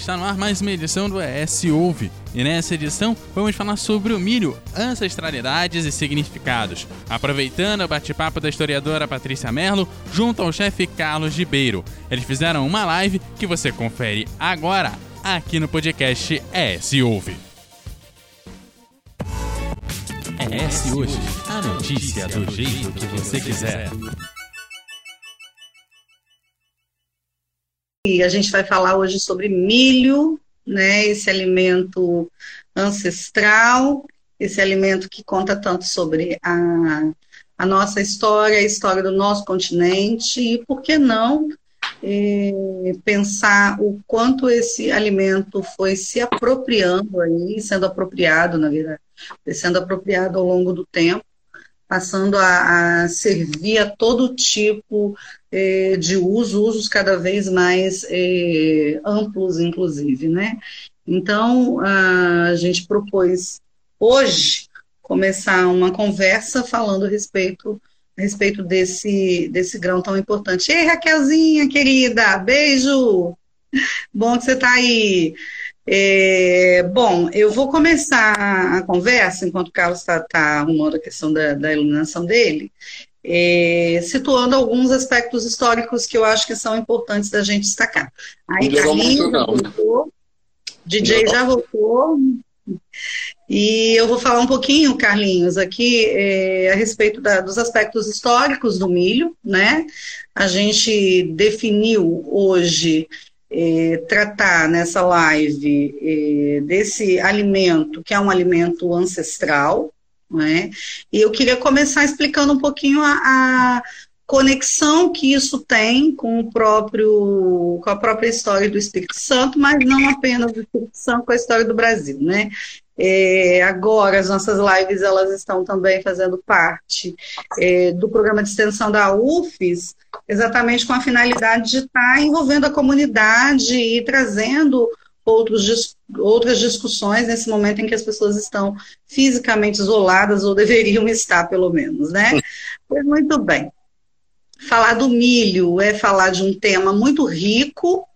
está no ar mais uma edição do ES Ouve. E nessa edição vamos falar sobre o milho, ancestralidades e significados, aproveitando o bate-papo da historiadora Patrícia Merlo junto ao chefe Carlos Ribeiro. Eles fizeram uma live que você confere agora aqui no podcast ES Ouve. ES Hoje, a notícia do jeito que você quiser. E a gente vai falar hoje sobre milho, né, esse alimento ancestral, esse alimento que conta tanto sobre a, a nossa história, a história do nosso continente, e por que não é, pensar o quanto esse alimento foi se apropriando aí, sendo apropriado, na verdade, sendo apropriado ao longo do tempo, passando a, a servir a todo tipo é, de uso, usos cada vez mais é, amplos, inclusive, né? Então, a gente propôs hoje começar uma conversa falando a respeito, a respeito desse, desse grão tão importante. Ei, Raquelzinha, querida, beijo! Bom que você está aí. É, bom, eu vou começar a conversa, enquanto o Carlos está tá arrumando a questão da, da iluminação dele, é, situando alguns aspectos históricos que eu acho que são importantes da gente destacar. Aí, Carlinhos já voltou, DJ já voltou, e eu vou falar um pouquinho, Carlinhos, aqui é, a respeito da, dos aspectos históricos do milho, né? A gente definiu hoje é, tratar nessa live é, desse alimento, que é um alimento ancestral, né? E eu queria começar explicando um pouquinho a, a conexão que isso tem com o próprio com a própria história do Espírito Santo, mas não apenas do Espírito Santo, com a história do Brasil, né? É, agora as nossas lives elas estão também fazendo parte é, do programa de extensão da UFES, exatamente com a finalidade de estar envolvendo a comunidade e trazendo outros, outras discussões nesse momento em que as pessoas estão fisicamente isoladas, ou deveriam estar, pelo menos, né? Muito bem. Falar do milho é falar de um tema muito rico,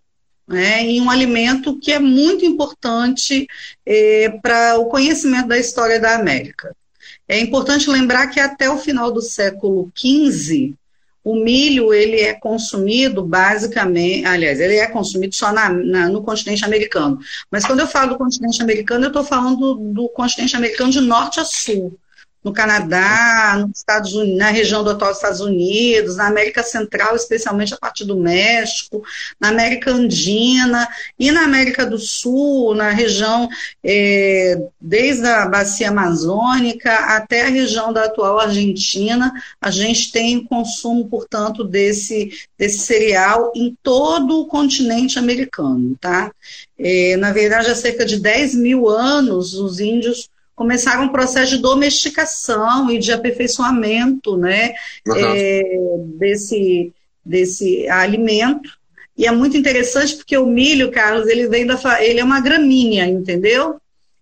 né, em um alimento que é muito importante é, para o conhecimento da história da América. É importante lembrar que até o final do século XV, o milho ele é consumido basicamente, aliás, ele é consumido só na, na, no continente americano. Mas quando eu falo do continente americano, eu estou falando do, do continente americano de norte a sul no Canadá, nos Estados Unidos, na região do atual Estados Unidos, na América Central, especialmente a partir do México, na América Andina e na América do Sul, na região é, desde a bacia amazônica até a região da atual Argentina, a gente tem consumo, portanto, desse, desse cereal em todo o continente americano, tá? É, na verdade, há cerca de 10 mil anos, os índios começaram um processo de domesticação e de aperfeiçoamento né, uhum. é, desse, desse alimento. E é muito interessante porque o milho, Carlos, ele vem da ele é uma gramínea, entendeu?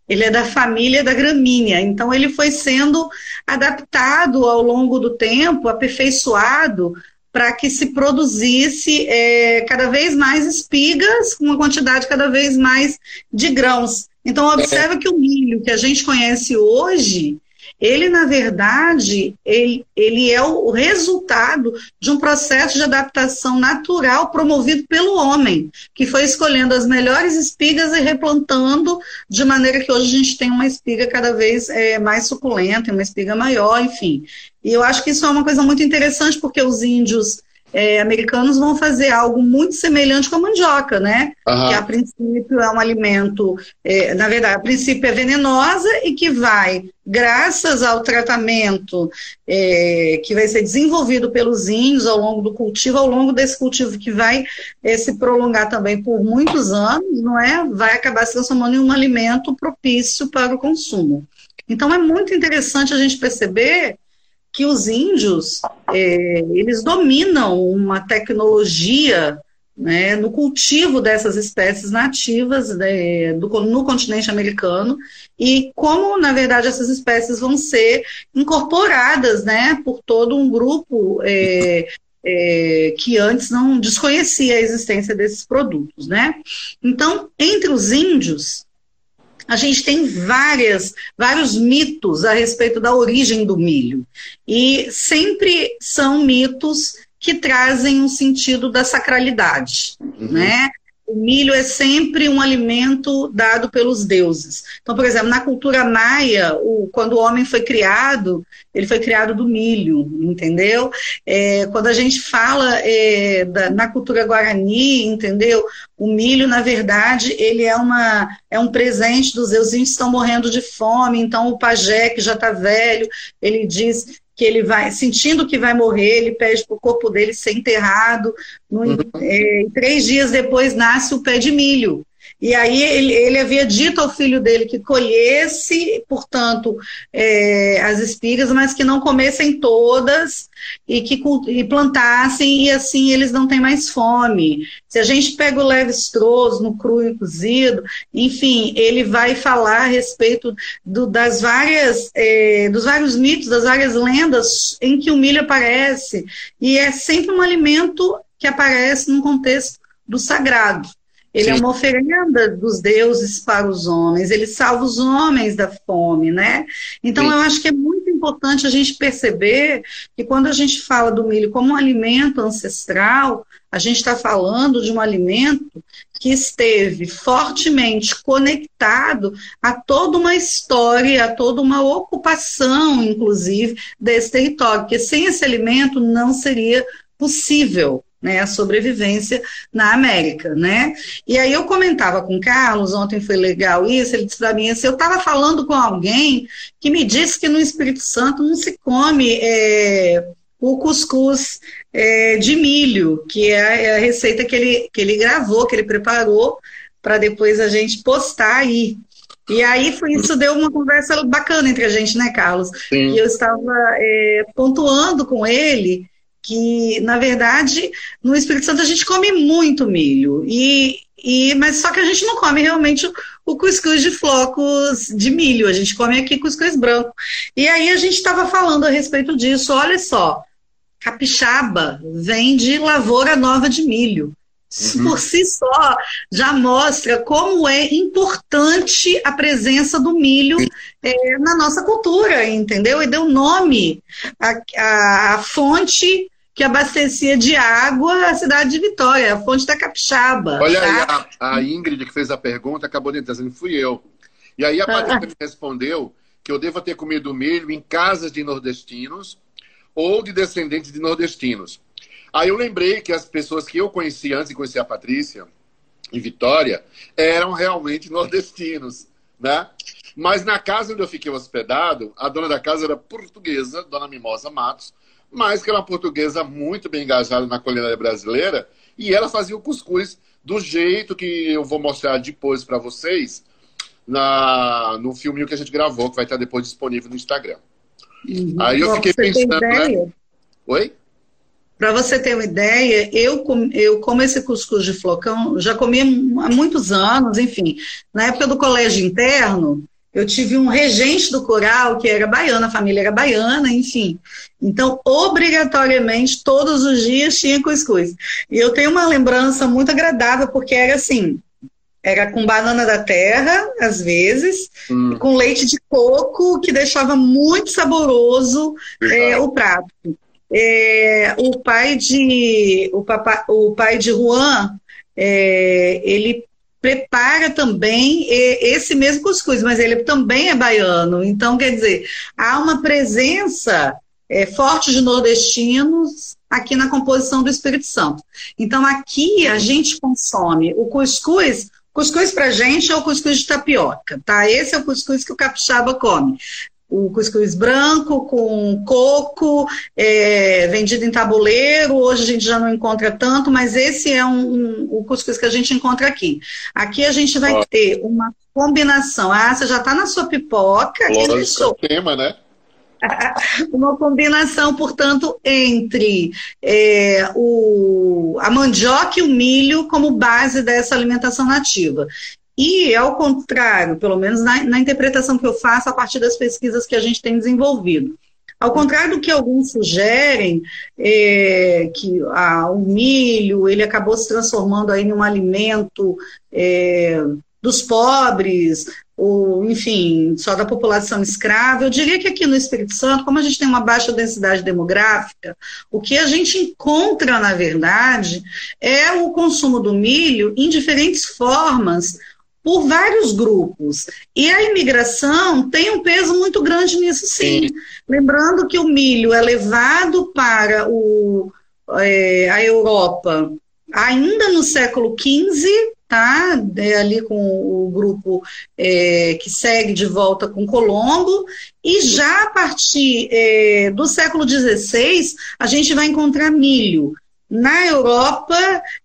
Ele é da família da gramínea, então ele foi sendo adaptado ao longo do tempo, aperfeiçoado para que se produzisse é, cada vez mais espigas, com uma quantidade cada vez mais de grãos. Então, observa que o milho que a gente conhece hoje, ele, na verdade, ele, ele é o resultado de um processo de adaptação natural promovido pelo homem, que foi escolhendo as melhores espigas e replantando, de maneira que hoje a gente tem uma espiga cada vez é, mais suculenta, uma espiga maior, enfim. E eu acho que isso é uma coisa muito interessante, porque os índios é, americanos vão fazer algo muito semelhante com a mandioca, né? Uhum. Que a princípio é um alimento, é, na verdade, a princípio é venenosa e que vai, graças ao tratamento é, que vai ser desenvolvido pelos índios ao longo do cultivo, ao longo desse cultivo que vai é, se prolongar também por muitos anos, não é? Vai acabar se transformando em um alimento propício para o consumo. Então é muito interessante a gente perceber que os índios é, eles dominam uma tecnologia né, no cultivo dessas espécies nativas né, do, no continente americano e como, na verdade, essas espécies vão ser incorporadas né, por todo um grupo é, é, que antes não desconhecia a existência desses produtos, né? Então, entre os índios, a gente tem várias, vários mitos a respeito da origem do milho. E sempre são mitos que trazem um sentido da sacralidade, uhum. né? O milho é sempre um alimento dado pelos deuses. Então, por exemplo, na cultura maia, o, quando o homem foi criado, ele foi criado do milho, entendeu? É, quando a gente fala é, da, na cultura guarani, entendeu? O milho, na verdade, ele é, uma, é um presente dos deuses, que estão morrendo de fome, então o pajé, que já está velho, ele diz que ele vai, sentindo que vai morrer, ele pede para o corpo dele ser enterrado. No, uhum. é, três dias depois nasce o pé de milho. E aí ele, ele, havia dito ao filho dele que colhesse, portanto, é, as espigas, mas que não comessem todas e que e plantassem, e assim eles não têm mais fome. Se a gente pega o Levi Strauss no cru e cozido, enfim, ele vai falar a respeito do, das várias, é, dos vários mitos, das várias lendas em que o milho aparece, e é sempre um alimento que aparece num contexto do sagrado. Ele é Sim. é uma oferenda dos deuses para os homens, ele salva os homens da fome, né? Então Sim. eu acho que é muito importante a gente perceber que quando a gente fala do milho como um alimento ancestral, a gente está falando de um alimento que esteve fortemente conectado a toda uma história, a toda uma ocupação, inclusive, desse território, porque sem esse alimento não seria possível né, a sobrevivência na América, né? E aí eu comentava com o Carlos, ontem foi legal isso, ele disse para mim assim, eu estava falando com alguém que me disse que no Espírito Santo não se come é, o cuscuz é, de milho, que é, é a receita que ele, que ele gravou, que ele preparou, para depois a gente postar aí. E aí foi, isso deu uma conversa bacana entre a gente, né, Carlos? Sim. E eu estava é, pontuando com ele que, na verdade, no Espírito Santo a gente come muito milho, e, e, mas só que a gente não come realmente o, o cuscuz de flocos de milho, a gente come aqui cuscuz branco. E aí a gente estava falando a respeito disso, olha só, capixaba vem de lavoura nova de milho. Uhum. Por si só, já mostra como é importante a presença do milho é, na nossa cultura, entendeu? E deu nome à, à fonte que abastecia de água a cidade de Vitória, a fonte da Capixaba. Olha tá? aí, a, a, Ingrid que fez a pergunta acabou de dizendo, fui eu. E aí a Patrícia ah. me respondeu que eu devo ter comido milho em casas de nordestinos ou de descendentes de nordestinos. Aí eu lembrei que as pessoas que eu conheci antes de conhecer a Patrícia, em Vitória, eram realmente nordestinos, né? Mas na casa onde eu fiquei hospedado, a dona da casa era portuguesa, dona Mimosa Matos, mas que era uma portuguesa muito bem engajada na culinária brasileira, e ela fazia o cuscuz do jeito que eu vou mostrar depois para vocês na, no filminho que a gente gravou, que vai estar depois disponível no Instagram. Uhum. Aí eu fiquei pensando. Né? Oi? Para você ter uma ideia, eu, eu como esse cuscuz de flocão, já comi há muitos anos, enfim. Na época do colégio interno, eu tive um regente do coral que era baiana, a família era baiana, enfim. Então, obrigatoriamente, todos os dias tinha cuscuz. E eu tenho uma lembrança muito agradável, porque era assim: era com banana da terra, às vezes, hum. com leite de coco, que deixava muito saboroso é, o prato. É, o pai de o, papa, o pai de Juan, é, ele prepara também esse mesmo cuscuz, mas ele também é baiano. Então, quer dizer, há uma presença é, forte de nordestinos aqui na composição do Espírito Santo. Então, aqui a gente consome o cuscuz. Cuscuz para gente é o cuscuz de tapioca, tá? Esse é o cuscuz que o capixaba come o cuscuz branco com coco, é, vendido em tabuleiro. Hoje a gente já não encontra tanto, mas esse é um, um, o cuscuz que a gente encontra aqui. Aqui a gente vai ter uma combinação. Ah, você já está na sua pipoca. Lógico, é tema, né? uma combinação, portanto, entre é, o, a mandioca e o milho como base dessa alimentação nativa. E, ao contrário, pelo menos na, na, interpretação que eu faço a partir das pesquisas que a gente tem desenvolvido, Ao contrário do que alguns sugerem, é, que ah, o milho ele acabou se transformando aí em um alimento é, dos pobres, ou, enfim, só da população escrava. Eu diria que aqui no Espírito Santo, como a gente tem uma baixa densidade demográfica, o que a gente encontra, na verdade, é o consumo do milho em diferentes formas, por vários grupos. E a imigração tem um peso muito grande nisso, sim. sim. Lembrando que o milho é levado para o, é, a Europa ainda no século XV, tá? É, ali com o grupo é, que segue de volta com Colombo, e já a partir é, do século XVI, a gente vai encontrar milho. Na Europa,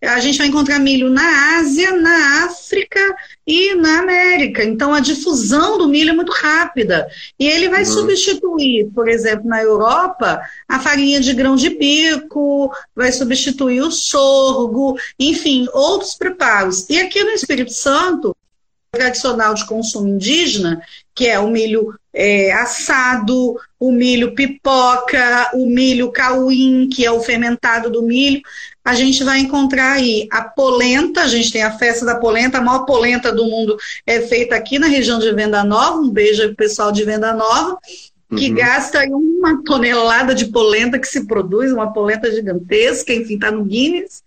a gente vai encontrar milho na Ásia, na África e na América. Então, a difusão do milho é muito rápida. E ele vai uhum. substituir, por exemplo, na Europa, a farinha de grão de bico, vai substituir o sorgo, enfim, outros preparos. E aqui no Espírito Santo, tradicional de consumo indígena, que é o milho é, assado, o milho pipoca, o milho cauim, que é o fermentado do milho. A gente vai encontrar aí a polenta, a gente tem a festa da polenta, a maior polenta do mundo é feita aqui na região de Venda Nova. Um beijo para o pessoal de Venda Nova que uhum. gasta uma tonelada de polenta que se produz, uma polenta gigantesca, enfim, está no Guinness.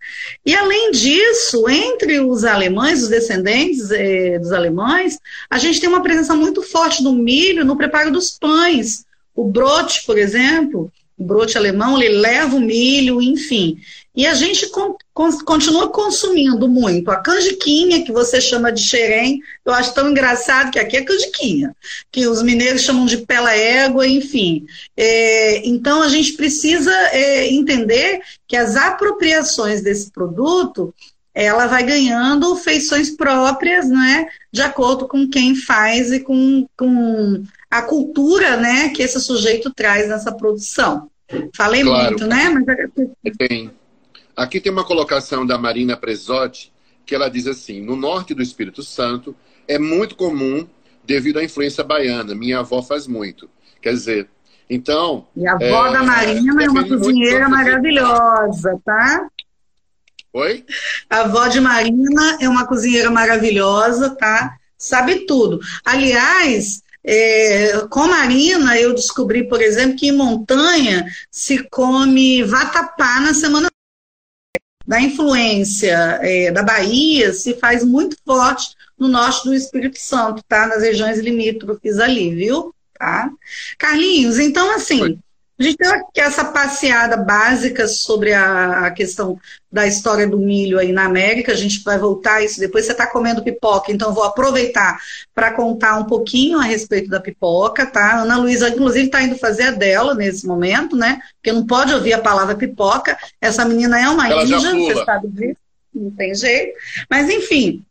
E além disso, entre os alemães, os descendentes é, dos alemães, a gente tem uma presença muito forte do milho no preparo dos pães. O brote, por exemplo, o brote alemão, ele leva o milho, enfim. E a gente con continua consumindo muito. A canjiquinha, que você chama de xerém, eu acho tão engraçado que aqui é canjiquinha, que os mineiros chamam de pela égua, enfim. É, então, a gente precisa é, entender que as apropriações desse produto, ela vai ganhando feições próprias, né, de acordo com quem faz e com, com a cultura, né, que esse sujeito traz nessa produção. Falei claro. muito, né? Mas... Tem. Aqui tem uma colocação da Marina Presotti, que ela diz assim: no norte do Espírito Santo é muito comum devido à influência baiana. Minha avó faz muito. Quer dizer, então. E a avó é, da Marina é uma cozinheira maravilhosa, tá? Oi? A avó de Marina é uma cozinheira maravilhosa, tá? Sabe tudo. Aliás, é, com Marina, eu descobri, por exemplo, que em montanha se come vatapá na semana da influência é, da Bahia se faz muito forte no norte do Espírito Santo, tá? Nas regiões limítrofes ali, viu? Tá? Carlinhos, então assim, a gente tem aqui essa passeada básica sobre a, a, questão da história do milho aí na América. A gente vai voltar a isso depois. Você está comendo pipoca, então vou aproveitar para contar um pouquinho a respeito da pipoca, tá? Ana Luísa, inclusive, está indo fazer a dela nesse momento, né? Porque não pode ouvir a palavra pipoca. Essa menina é uma Ela índia, você sabe disso. Não tem jeito. Mas, enfim,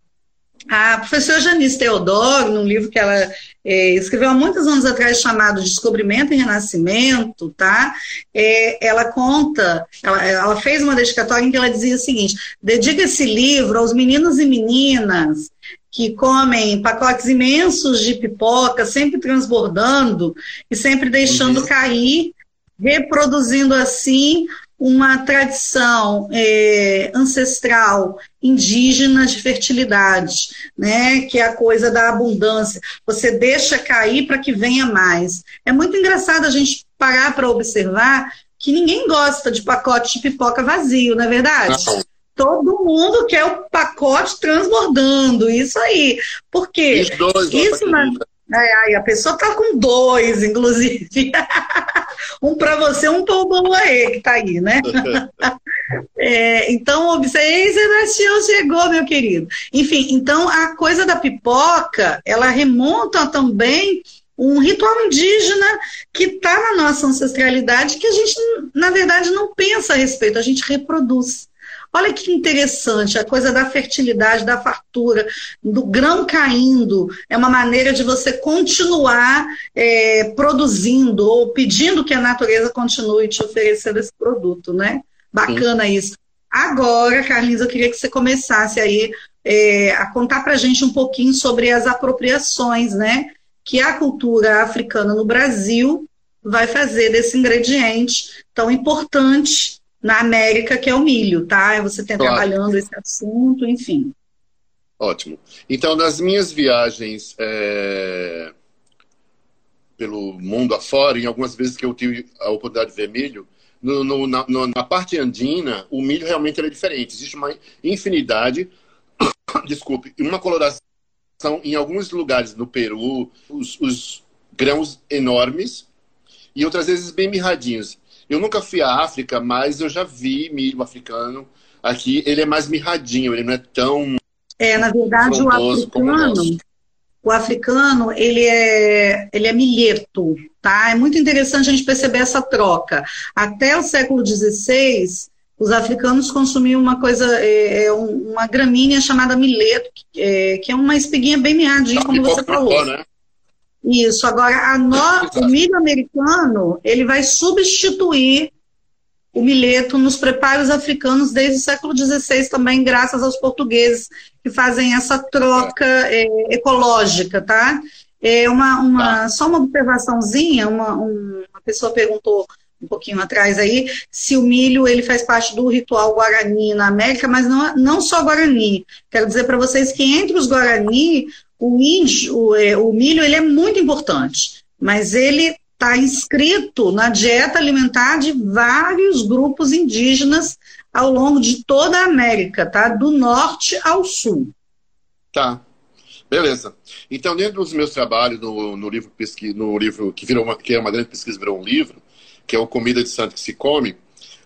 a professora Janice Teodoro, num livro que ela é, escreveu há muitos anos atrás, chamado Descobrimento e Renascimento, tá? É, ela conta, ela, ela, fez uma dedicatória em que ela dizia o seguinte: dedica esse livro aos meninos e meninas que comem pacotes imensos de pipoca, sempre transbordando e sempre deixando uhum. cair, reproduzindo assim uma tradição é, ancestral indígena de fertilidade, né, que é a coisa da abundância. Você deixa cair para que venha mais. É muito engraçado a gente parar para observar que ninguém gosta de pacote de pipoca vazio, não é verdade? Não. Todo mundo quer o pacote transbordando, isso aí. Por quê? Isso na, é, a pessoa tá com dois, inclusive. um para você, um para o Boluaê, que está aí, né? é, então, observe, Sebastião chegou, meu querido. Enfim, então a coisa da pipoca, ela remonta também um ritual indígena que está na nossa ancestralidade, que a gente, na verdade, não pensa a respeito, a gente reproduz. Olha que interessante, a coisa da fertilidade, da fartura, do grão caindo, é uma maneira de você continuar é, produzindo ou pedindo que a natureza continue te oferecendo esse produto, né? Bacana Sim. isso. Agora, Carlinhos, eu queria que você começasse aí é, a contar para a gente um pouquinho sobre as apropriações, né? Que a cultura africana no Brasil vai fazer desse ingrediente tão importante na América, que é o milho, tá? Você tem claro. trabalhando esse assunto, enfim. Ótimo. Então, nas minhas viagens é, pelo mundo afora, em algumas vezes que eu tive a oportunidade de ver milho, no, no, na, no, na, parte andina, o milho realmente é diferente. Existe uma infinidade, desculpe, uma coloração em alguns lugares no Peru, os, os grãos enormes e outras vezes bem mirradinhos. Eu nunca fui à África, mas eu já vi milho africano. Aqui ele é mais mirradinho, ele não é tão é, na verdade, o africano, o africano, ele é, ele é milheto, tá? É muito interessante a gente perceber essa troca. Até o século XVI, os africanos consumiam uma coisa, é, é uma gramínea chamada milheto, que é, que é uma espiguinha bem miadinha, como você falou. Né? Isso. Agora, no, o milho americano, ele vai substituir o milheto nos preparos africanos desde o século XVI também, graças aos portugueses que fazem essa troca é, ecológica, tá? É uma, uma, tá. Só uma observaçãozinha, uma, uma pessoa perguntou um pouquinho atrás aí, se o milho ele faz parte do ritual Guarani na América, mas não, não só Guarani. Quero dizer para vocês que entre os Guarani, o, índio, o, é, o milho ele é muito importante, mas ele está inscrito na dieta alimentar de vários grupos indígenas ao longo de toda a América, tá? Do norte ao sul. Tá. Beleza. Então, dentro dos meus trabalhos no, no livro pesqui, no livro que virou uma, que é uma grande pesquisa, virou um livro, que é o Comida de Santo que se come,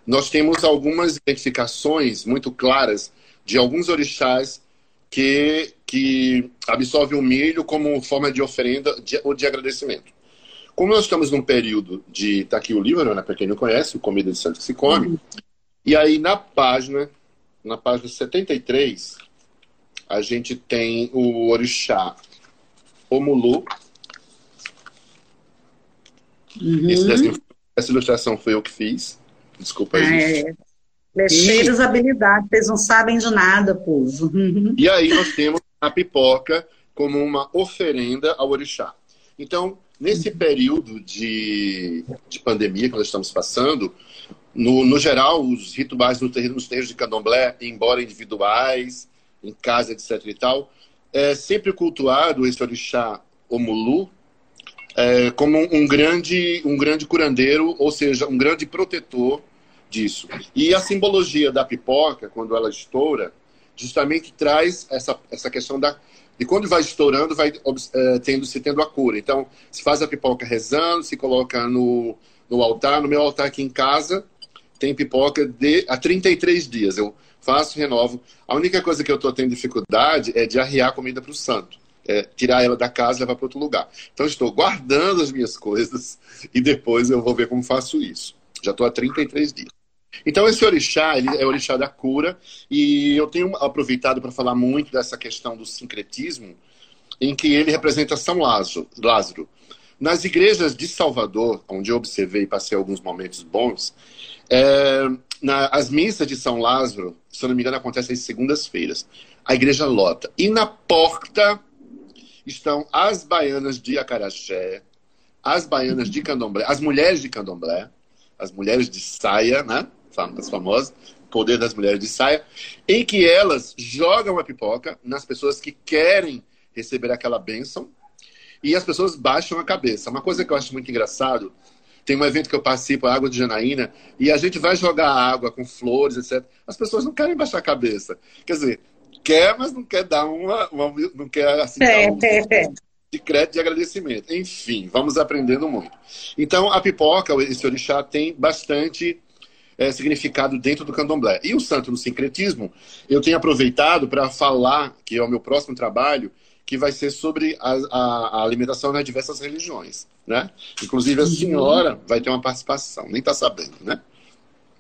nós temos algumas identificações muito claras de alguns orixás que, que absorvem o milho como forma de oferenda de, ou de agradecimento. Como nós estamos num período de. Tá aqui o livro, né? Para quem não conhece, o Comida de Santo que se come. Uhum. E aí na página, na página 73, a gente tem o orixá Omulu. Uhum. Desenho, essa ilustração foi eu que fiz. Desculpa aí. É. Lecheiros e... habilidades, vocês não sabem de nada, povo. E aí nós temos a pipoca como uma oferenda ao orixá. Então, Nesse período de, de pandemia que nós estamos passando, no, no geral, os rituais no nos terreiros de candomblé, embora individuais, em casa, etc e tal, é sempre cultuado esse orixá Omulu é, como um grande, um grande curandeiro, ou seja, um grande protetor disso. E a simbologia da pipoca, quando ela estoura, justamente traz essa, essa questão da e quando vai estourando, vai uh, tendo, se tendo a cura. Então, se faz a pipoca rezando, se coloca no, no altar. No meu altar aqui em casa, tem pipoca de, há 33 dias. Eu faço, renovo. A única coisa que eu estou tendo dificuldade é de arriar comida para o santo. É, tirar ela da casa e levar para outro lugar. Então, estou guardando as minhas coisas e depois eu vou ver como faço isso. Já estou há 33 dias. Então, esse orixá ele é o orixá da cura, e eu tenho aproveitado para falar muito dessa questão do sincretismo, em que ele representa São Lázaro. Nas igrejas de Salvador, onde eu observei e passei alguns momentos bons, é, na, as missas de São Lázaro, se eu não me engano, acontecem às segundas-feiras. A igreja lota. E na porta estão as baianas de Acaraxé, as baianas de Candomblé, as mulheres de Candomblé, as mulheres de saia, né? As famosas, Poder das Mulheres de Saia, em que elas jogam a pipoca nas pessoas que querem receber aquela bênção e as pessoas baixam a cabeça. Uma coisa que eu acho muito engraçado, tem um evento que eu participo, a Água de Janaína, e a gente vai jogar água com flores, etc. As pessoas não querem baixar a cabeça. Quer dizer, quer, mas não quer dar uma. uma não quer assim, é, um, é, é. de crédito de agradecimento. Enfim, vamos aprendendo muito. Então, a pipoca, esse orixá, tem bastante é, significado dentro do candomblé. E o santo no sincretismo, eu tenho aproveitado para falar, que é o meu próximo trabalho, que vai ser sobre a, a, a alimentação nas diversas religiões. Né? Inclusive, a senhora vai ter uma participação, nem está sabendo, né?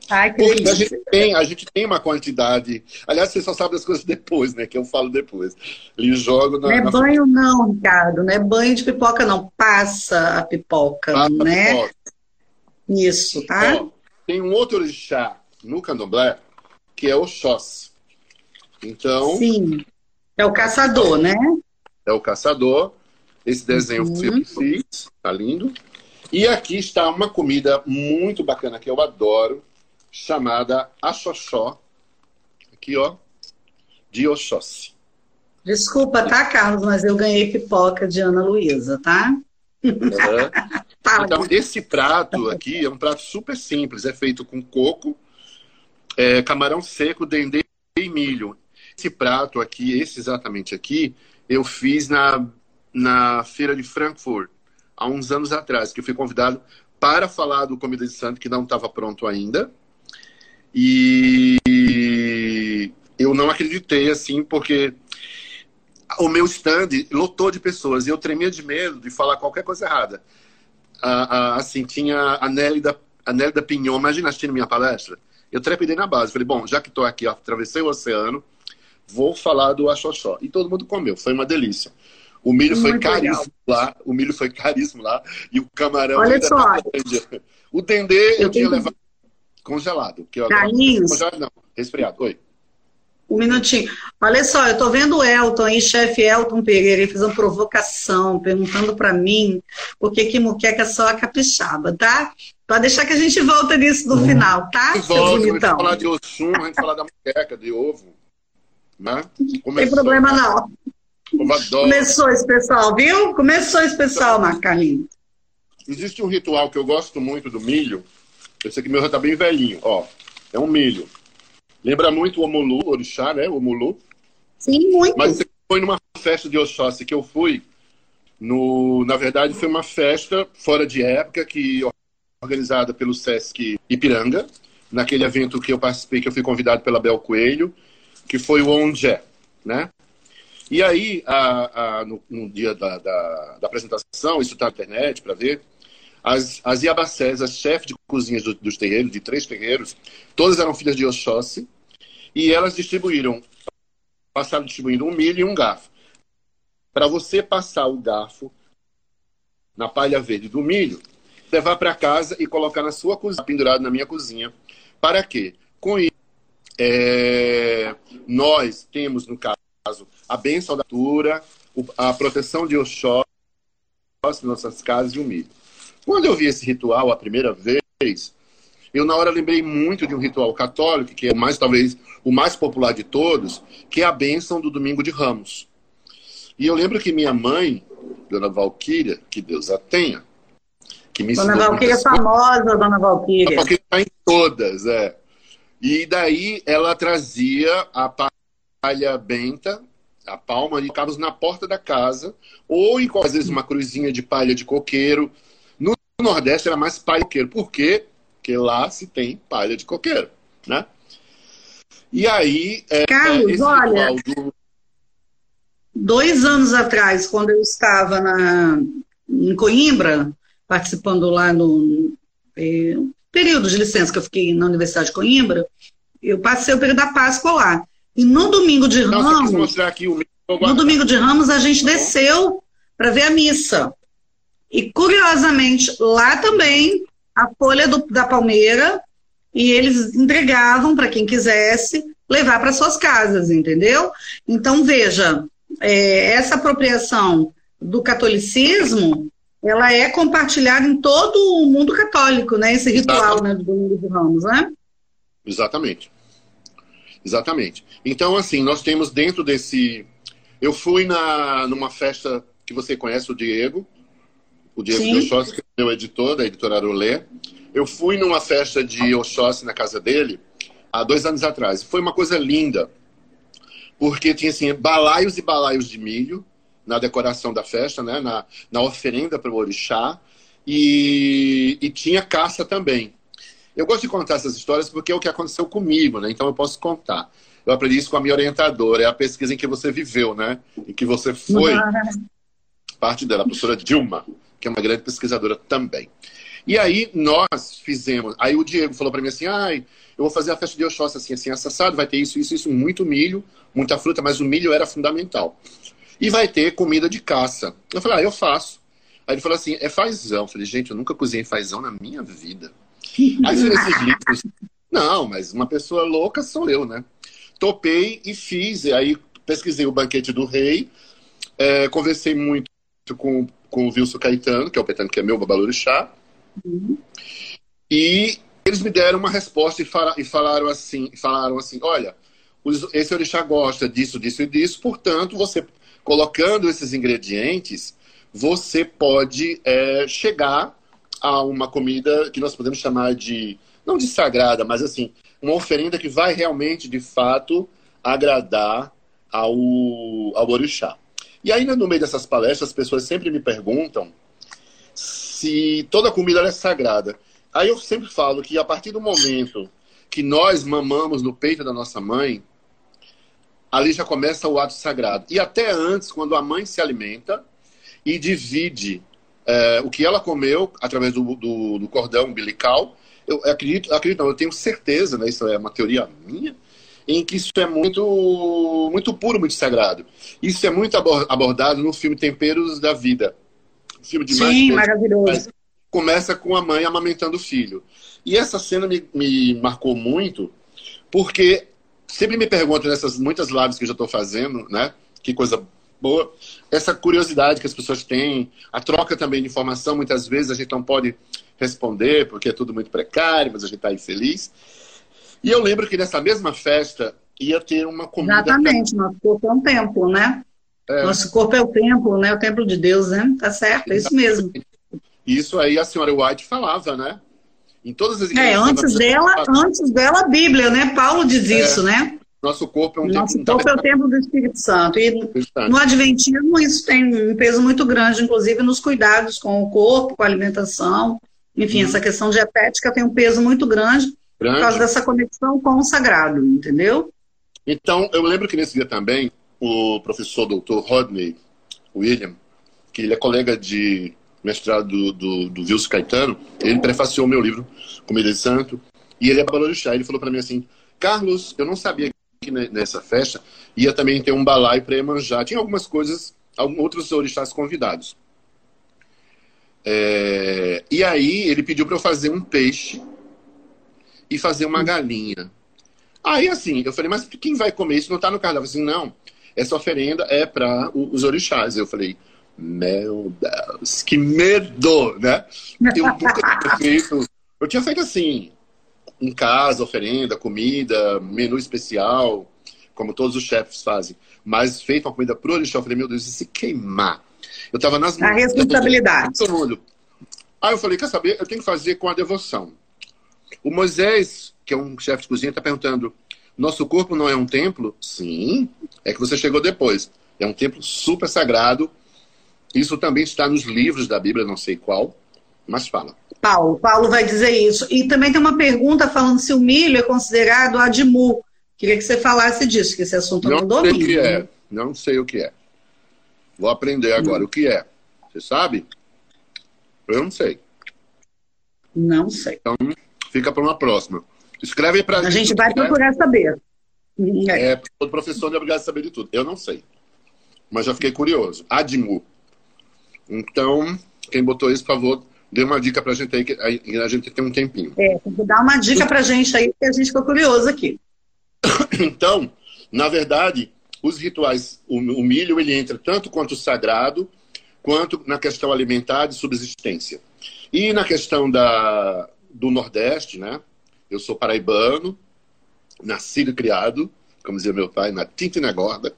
Ai, que Porque a gente, tem, a gente tem uma quantidade. Aliás, você só sabe das coisas depois, né? Que eu falo depois. Eles jogam na. Não é na... banho, não, Ricardo. Não é banho de pipoca, não. Passa a pipoca, Passa né? A pipoca. Isso, tá? Ó, tem um outro orixá no candomblé que é o Xós. Então. Sim. É o caçador, né? É o caçador. Esse desenho uhum. fiz, tá lindo. E aqui está uma comida muito bacana que eu adoro, chamada axoxó. Aqui, ó, de Oxóssi. Desculpa, tá, Carlos, mas eu ganhei pipoca de Ana Luísa, tá? Uhum. então, esse prato aqui é um prato super simples. É feito com coco, é, camarão seco, dendê e milho. Esse prato aqui, esse exatamente aqui, eu fiz na, na feira de Frankfurt, há uns anos atrás, que eu fui convidado para falar do Comida de Santo, que não estava pronto ainda. E eu não acreditei, assim, porque o meu stand lotou de pessoas e eu tremia de medo de falar qualquer coisa errada. Ah, ah, assim, tinha a Nélida, a Nélida Pinhon, imagina assistindo minha palestra. Eu trepidei na base. Falei, bom, já que estou aqui, atravessei o oceano, vou falar do Axoxó. E todo mundo comeu, foi uma delícia. O milho Muito foi caríssimo legal. lá, o milho foi caríssimo lá, e o camarão Olha só. O dendê eu, eu tinha levado congelado. Que eu agora... Congelado não, resfriado. Oi. Um minutinho. Olha só, eu tô vendo o Elton aí, chefe Elton Pereira, ele fez uma provocação, perguntando para mim por que que muqueca só a capixaba, tá? Pode deixar que a gente volta nisso no hum. final, tá? Volta, a gente falar de Oxum, a gente falar da muqueca, de ovo. Né? Não tem problema não. Começou esse pessoal, viu? Começou esse pessoal, Marcalinho. Existe um ritual que eu gosto muito do milho. Esse aqui meu já tá bem velhinho, ó. É um milho. Lembra muito o Omulu, orixá, né? O Omulu. Sim, muito. Mas você foi numa festa de Oxóssi que eu fui. No, na verdade, foi uma festa fora de época que organizada pelo Sesc Ipiranga, naquele evento que eu participei, que eu fui convidado pela Bel Coelho, que foi o Onde, né? E aí, a, a, no, no, dia da, da, da apresentação, isso está na internet para ver, as, as Iabacés, as chefes de cozinhas do, dos terreiros, de três terreiros, todas eram filhas de Oxóssi, e elas distribuíram, passaram distribuindo um milho e um garfo. Para você passar o garfo na palha verde do milho, levar para casa e colocar na sua cozinha, pendurado na minha cozinha. Para quê? Com isso, é, nós temos, no caso, a bênção da natura, a proteção de Oxóssi nossas casas e o milho. Quando eu vi esse ritual a primeira vez, eu na hora lembrei muito de um ritual católico, que é mais talvez o mais popular de todos, que é a bênção do Domingo de Ramos. E eu lembro que minha mãe, Dona Valquíria, que Deus a tenha, que me Dona Valquíria é famosa, Dona Valquíria. Dona Valquíria está em todas, é. E daí ela trazia a palha benta, a palma de cabos na porta da casa, ou em, às vezes uma cruzinha de palha de coqueiro, no Nordeste era mais palha de coqueiro. Por quê? Porque lá se tem palha de coqueiro, né? E aí... É, Carlos, olha... Do... Dois anos atrás, quando eu estava na, em Coimbra, participando lá no é, período de licença que eu fiquei na Universidade de Coimbra, eu passei o período da Páscoa lá. E no domingo de Ramos, no domingo de Ramos, a gente desceu para ver a missa. E curiosamente, lá também, a folha do, da palmeira, e eles entregavam para quem quisesse levar para suas casas, entendeu? Então, veja, é, essa apropriação do catolicismo, ela é compartilhada em todo o mundo católico, né? Esse ritual né, do Domingo de Ramos, né? Exatamente. Exatamente. Então, assim, nós temos dentro desse. Eu fui na, numa festa que você conhece, o Diego, o Diego de Oxóssi, que é meu editor da editora Arolé. Eu fui numa festa de Oxóssi na casa dele há dois anos atrás. E foi uma coisa linda, porque tinha assim, balaios e balaios de milho na decoração da festa, né? na, na oferenda para o orixá, e, e tinha caça também. Eu gosto de contar essas histórias porque é o que aconteceu comigo, né? então eu posso contar. Eu aprendi isso com a minha orientadora, é a pesquisa em que você viveu, né? Em que você foi parte dela, a professora Dilma que é uma grande pesquisadora também. E aí nós fizemos. Aí o Diego falou para mim assim: ai, eu vou fazer a festa de Oxóssi assim, assim, assado, vai ter isso, isso, isso, muito milho, muita fruta, mas o milho era fundamental. E vai ter comida de caça. Eu falei, ah, eu faço. Aí ele falou assim: é fazão. Eu falei, gente, eu nunca cozinhei fazão na minha vida. Aí você esses livros. Não, mas uma pessoa louca sou eu, né? Topei e fiz. E aí pesquisei o banquete do rei, é, conversei muito com com o Wilson Caetano, que é o Petano que é meu babalorixá, Uhum. E eles me deram uma resposta e, fala, e falaram assim, falaram assim, olha, esse orixá gosta disso, disso e disso, portanto, você colocando esses ingredientes, você pode é, chegar a uma comida que nós podemos chamar de, não de sagrada, mas assim, uma oferenda que vai realmente, de fato, agradar ao, ao orixá. E ainda no meio dessas palestras, as pessoas sempre me perguntam se toda comida é sagrada. Aí eu sempre falo que a partir do momento que nós mamamos no peito da nossa mãe, ali já começa o ato sagrado. E até antes, quando a mãe se alimenta e divide é, o que ela comeu através do, do, do, cordão umbilical, eu acredito, acredito não, eu tenho certeza, né, isso é uma teoria minha, em que isso é muito, muito puro, muito sagrado. Isso é muito abordado no filme Temperos da Vida. Um filme de Sim, maravilhoso. Começa com a mãe amamentando o filho. E essa cena me, me marcou muito, porque sempre me perguntam nessas muitas lives que eu já estou fazendo, né? Que coisa boa. Essa curiosidade que as pessoas têm, a troca também de informação, muitas vezes a gente não pode responder porque é tudo muito precário, mas a gente está aí feliz. E eu lembro que nessa mesma festa ia ter uma comida. Exatamente, nosso corpo é um templo, né? É. Nosso corpo é o templo, né? O templo de Deus, né? Tá certo, é isso mesmo. Isso aí a senhora White falava, né? Em todas as igrejas. É, antes dela, antes dela a Bíblia, né? Paulo diz é, isso, né? Nosso corpo é um Nosso templo. corpo é o templo do Espírito Santo. E no Adventismo isso tem um peso muito grande, inclusive nos cuidados com o corpo, com a alimentação. Enfim, hum. essa questão dietética tem um peso muito grande, grande, por causa dessa conexão com o sagrado, entendeu? Então, eu lembro que nesse dia também, o professor doutor Rodney William, que ele é colega de mestrado do, do, do Wilson Caetano, ele prefaciou meu livro Comida de Santo, e ele é balorixá. Ele falou para mim assim, Carlos, eu não sabia que nessa festa ia também ter um balai para Iemanjá. Tinha algumas coisas, alguns outros orixás convidados. É, e aí ele pediu para eu fazer um peixe e fazer uma galinha. Aí assim, eu falei, mas quem vai comer isso? Não está no cardápio. Assim, não, essa oferenda é para os orixás. Eu falei, meu Deus, que medo, né? Eu nunca tinha feito. Eu tinha feito assim, em casa, oferenda, comida, menu especial, como todos os chefes fazem. Mas feito uma comida pro orixá, eu falei, meu Deus, e se queimar? Eu tava nas A responsabilidade. Todo mundo. Aí eu falei, quer saber? Eu tenho que fazer com a devoção. O Moisés, que é um chefe de cozinha, está perguntando: nosso corpo não é um templo? Sim, é que você chegou depois. É um templo super sagrado isso também está nos livros da Bíblia, não sei qual, mas fala. Paulo, Paulo vai dizer isso. E também tem uma pergunta falando se o milho é considerado admu. Queria que você falasse disso, que esse assunto não, não domina. Sei o que é. Não sei o que é. Vou aprender agora o que é. Você sabe? Eu não sei. Não sei. Então, fica para uma próxima. Escreve para a gente. A gente vai procurar é. saber. É, todo professor não é obrigado a saber de tudo. Eu não sei. Mas já fiquei curioso. Admu. Então, quem botou isso, por favor, dê uma dica pra gente aí, que a gente tem um tempinho. É, que dar uma dica pra gente aí, que a gente ficou curioso aqui. Então, na verdade, os rituais, o, o milho, ele entra tanto quanto sagrado, quanto na questão alimentar de subsistência. E na questão da, do Nordeste, né? Eu sou paraibano, nascido e criado, como dizia meu pai, na tinta e na gorda.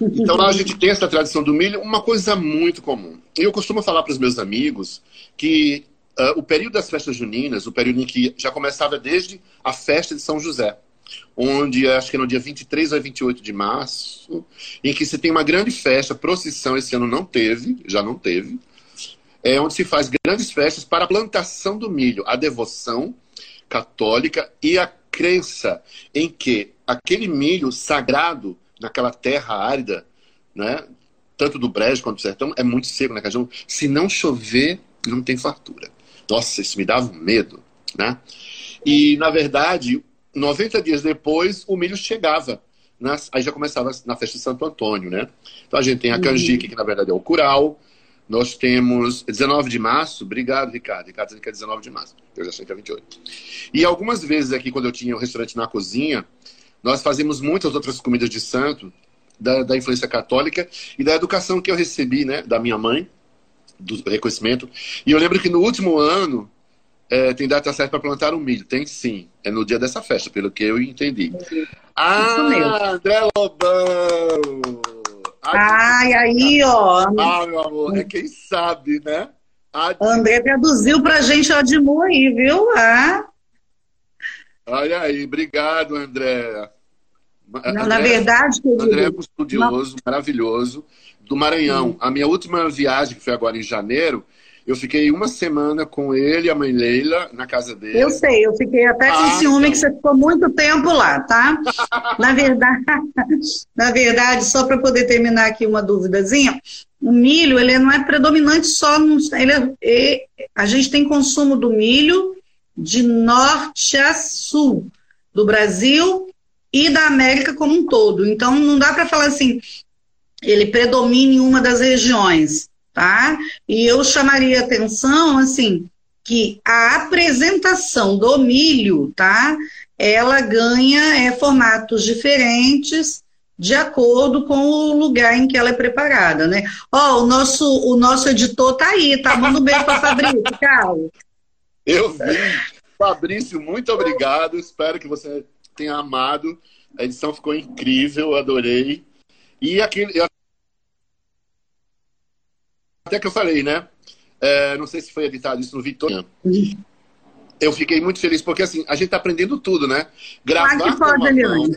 Então lá a gente tem essa tradição do milho, uma coisa muito comum. Eu costumo falar para os meus amigos que uh, o período das festas juninas, o período em que já começava desde a festa de São José, onde acho que é no dia 23 ou 28 de março, em que se tem uma grande festa, procissão, esse ano não teve, já não teve, é onde se faz grandes festas para a plantação do milho, a devoção católica e a crença em que aquele milho sagrado naquela terra árida, né? tanto do Brejo quanto do sertão, é muito seco na né, região. Se não chover, não tem fartura. Nossa, isso me dava medo. Né? E, na verdade, 90 dias depois, o milho chegava. Nas, aí já começava na festa de Santo Antônio, né? Então a gente tem a canjica, que na verdade é o curau. Nós temos 19 de março, obrigado, Ricardo. Ricardo dizendo que é 19 de março, eu já sei que é 28. E algumas vezes aqui, quando eu tinha o um restaurante na cozinha, nós fazemos muitas outras comidas de santo, da, da, influência católica e da educação que eu recebi né, da minha mãe, do reconhecimento. E eu lembro que no último ano é, tem data certa para plantar um milho. Tem sim. É no dia dessa festa, pelo que eu entendi. Ah, André Lobão! Ai, aí, ó. Ah, meu amor, é quem sabe, né? André traduziu pra gente a Admu aí, viu? Ah. Olha aí, obrigado, André. Não, André, na verdade, querido, André é um estudioso, não. maravilhoso, do Maranhão. Hum. A minha última viagem, que foi agora em janeiro, eu fiquei uma semana com ele e a mãe Leila na casa dele. Eu sei, eu fiquei até com ah, ciúme então. que você ficou muito tempo lá, tá? na verdade, na verdade, só para poder terminar aqui uma duvidazinha, o milho ele não é predominante só no, ele é, a gente tem consumo do milho de norte a sul do Brasil e da América como um todo. Então não dá para falar assim, ele predomina em uma das regiões tá? E eu chamaria atenção, assim, que a apresentação do milho, tá? Ela ganha é, formatos diferentes de acordo com o lugar em que ela é preparada, né? Ó, oh, o nosso, o nosso editor tá aí, tá? Manda um beijo para Fabrício, Carlos. Eu vi. Fabrício, muito obrigado. Espero que você tenha amado. A edição ficou incrível, adorei. E aquele, até que eu falei, né? É, não sei se foi editado isso no Vitor. Eu fiquei muito feliz, porque assim, a gente está aprendendo tudo, né? Gravar com uma mão.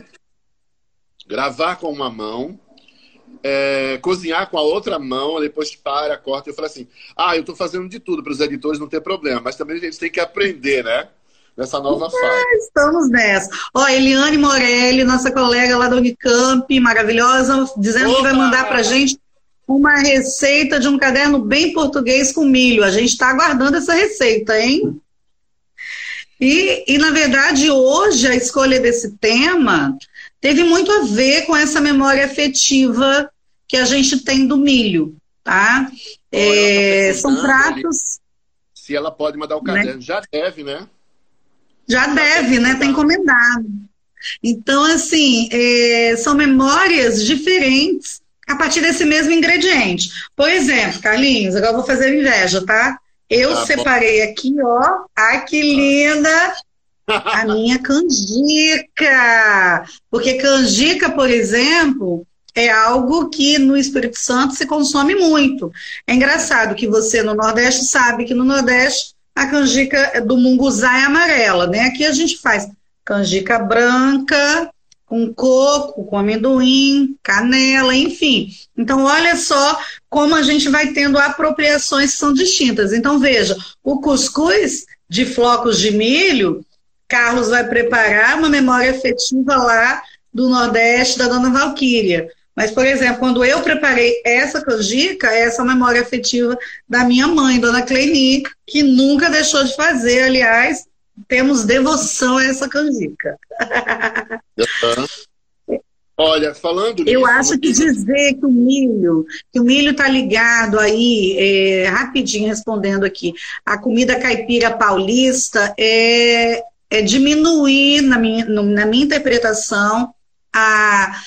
Gravar com uma mão. É, cozinhar com a outra mão, depois para, corta. Eu falei assim: ah, eu estou fazendo de tudo para os editores não ter problema, mas também a gente tem que aprender, né? Nessa nova fase. estamos nessa. Ó, Eliane Morelli, nossa colega lá do Unicamp, maravilhosa, dizendo Opa! que vai mandar para gente uma receita de um caderno bem português com milho. A gente está aguardando essa receita, hein? E, e, na verdade, hoje a escolha desse tema teve muito a ver com essa memória afetiva que a gente tem do milho, tá? É, são pratos. Se ela pode mandar o caderno, né? já deve, né? Já, já deve, né? Tem encomendado. Então, assim, é, são memórias diferentes a partir desse mesmo ingrediente. Por exemplo, Carlinhos, agora eu vou fazer inveja, tá? Eu tá separei aqui, ó. Ai, que linda! A minha canjica! Porque canjica, por exemplo, é algo que no Espírito Santo se consome muito. É engraçado que você no Nordeste sabe que no Nordeste a canjica do munguzá é amarela, né? Aqui a gente faz canjica branca, com coco, com amendoim, canela, enfim. Então, olha só como a gente vai tendo apropriações que são distintas. Então, veja, o cuscuz de flocos de milho, Carlos vai preparar uma memória afetiva lá do Nordeste da Dona Valquíria. Mas, por exemplo, quando eu preparei essa canjica, essa é memória afetiva da minha mãe, Dona Cleni, que nunca deixou de fazer, aliás, temos devoção a essa canjica. Olha, falando Eu acho que dizer que o milho, que o milho está ligado aí, é, rapidinho respondendo aqui, a comida caipira paulista é, é diminuir, na minha, na minha interpretação, a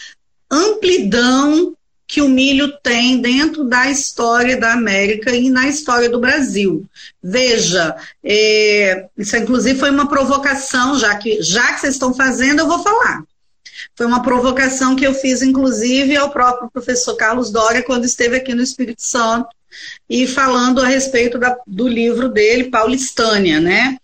amplidão que o milho tem dentro da história da América e na história do Brasil. Veja, é, isso inclusive foi uma provocação, já que, já que vocês estão fazendo, eu vou falar. Foi uma provocação que eu fiz, inclusive, ao próprio professor Carlos Doria, quando esteve aqui no Espírito Santo, e falando a respeito da, do livro dele, Paulistânia, né?